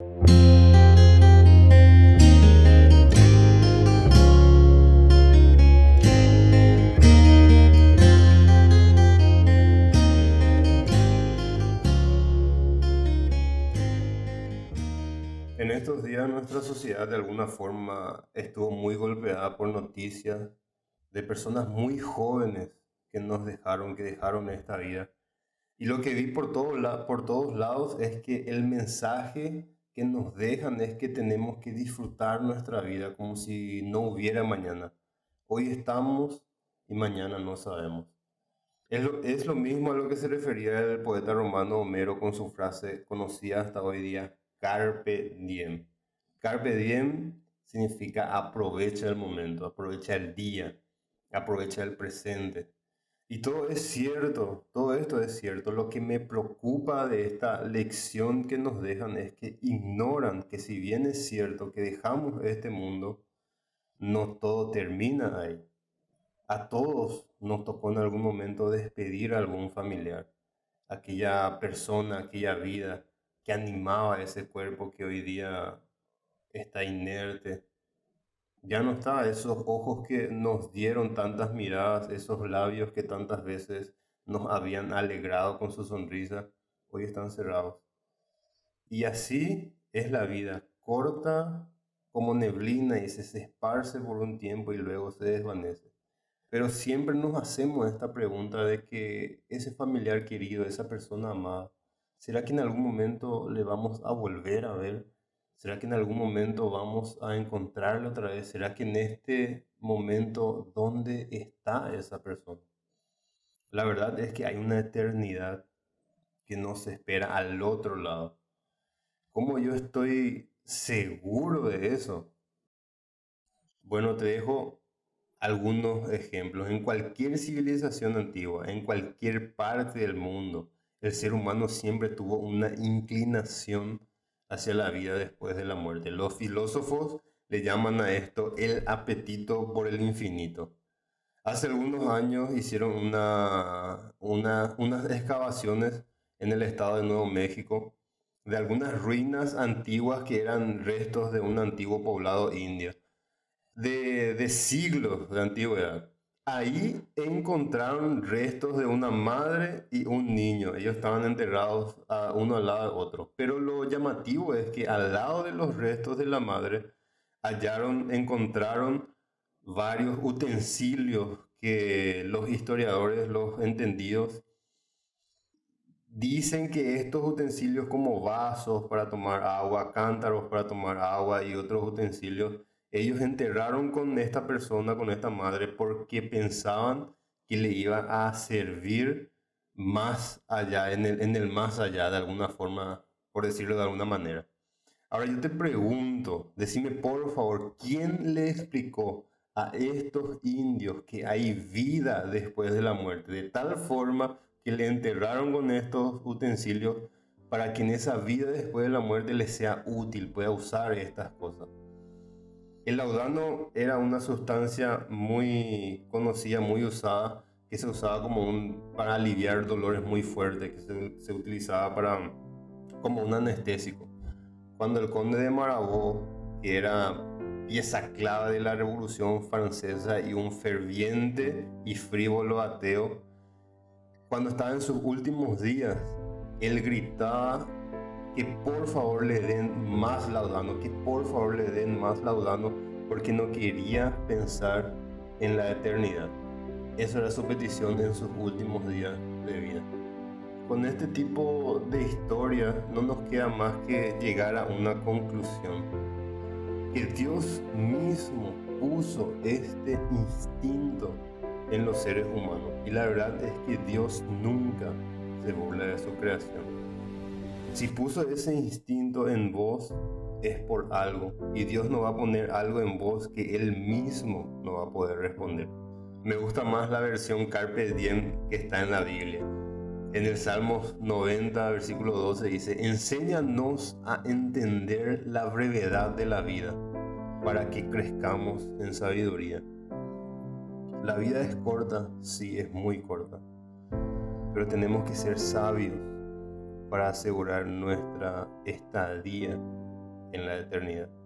En estos días nuestra sociedad de alguna forma estuvo muy golpeada por noticias de personas muy jóvenes que nos dejaron, que dejaron esta vida. Y lo que vi por, por todos lados es que el mensaje que nos dejan es que tenemos que disfrutar nuestra vida como si no hubiera mañana. Hoy estamos y mañana no sabemos. Es lo, es lo mismo a lo que se refería el poeta romano Homero con su frase conocida hasta hoy día, Carpe diem. Carpe diem significa aprovecha el momento, aprovecha el día, aprovecha el presente. Y todo es cierto, todo esto es cierto. Lo que me preocupa de esta lección que nos dejan es que ignoran que si bien es cierto que dejamos este mundo, no todo termina ahí. A todos nos tocó en algún momento despedir a algún familiar, aquella persona, aquella vida que animaba ese cuerpo que hoy día está inerte. Ya no está esos ojos que nos dieron tantas miradas, esos labios que tantas veces nos habían alegrado con su sonrisa, hoy están cerrados. Y así es la vida, corta como neblina y se esparce por un tiempo y luego se desvanece. Pero siempre nos hacemos esta pregunta de que ese familiar querido, esa persona amada, ¿Será que en algún momento le vamos a volver a ver? ¿Será que en algún momento vamos a encontrarle otra vez? ¿Será que en este momento dónde está esa persona? La verdad es que hay una eternidad que nos espera al otro lado. ¿Cómo yo estoy seguro de eso? Bueno, te dejo algunos ejemplos. En cualquier civilización antigua, en cualquier parte del mundo, el ser humano siempre tuvo una inclinación hacia la vida después de la muerte. Los filósofos le llaman a esto el apetito por el infinito. Hace algunos años hicieron una, unas excavaciones en el estado de Nuevo México de algunas ruinas antiguas que eran restos de un antiguo poblado indio, de, de siglos de antigüedad. Ahí encontraron restos de una madre y un niño. Ellos estaban enterrados uno al lado de otro. Pero lo llamativo es que al lado de los restos de la madre hallaron, encontraron varios utensilios que los historiadores, los entendidos, dicen que estos utensilios como vasos para tomar agua, cántaros para tomar agua y otros utensilios ellos enterraron con esta persona, con esta madre, porque pensaban que le iba a servir más allá, en el, en el más allá, de alguna forma, por decirlo de alguna manera. Ahora yo te pregunto, decime por favor, ¿quién le explicó a estos indios que hay vida después de la muerte? De tal forma que le enterraron con estos utensilios para que en esa vida después de la muerte les sea útil, pueda usar estas cosas. El laudano era una sustancia muy conocida, muy usada, que se usaba como un, para aliviar dolores muy fuertes, que se, utilizaba para, como un anestésico. Cuando el conde de Marabout, que era pieza clave de la Revolución Francesa y un ferviente y frívolo ateo, cuando estaba en sus últimos días, él gritaba que por favor le den más laudano, que por favor le den más laudano, porque no quería pensar en la eternidad. Esa era su petición en sus últimos días de vida. Con este tipo de historia no nos queda más que llegar a una conclusión. Que Dios mismo puso este instinto en los seres humanos. Y la verdad es que Dios nunca se burla de su creación. Si puso ese instinto en vos, es por algo. Y Dios no va a poner algo en vos que Él mismo no va a poder responder. Me gusta más la versión Carpe Diem que está en la Biblia. En el Salmos 90, versículo 12 dice, enséñanos a entender la brevedad de la vida para que crezcamos en sabiduría. La vida es corta, sí, es muy corta, pero tenemos que ser sabios para asegurar nuestra estadía en la eternidad.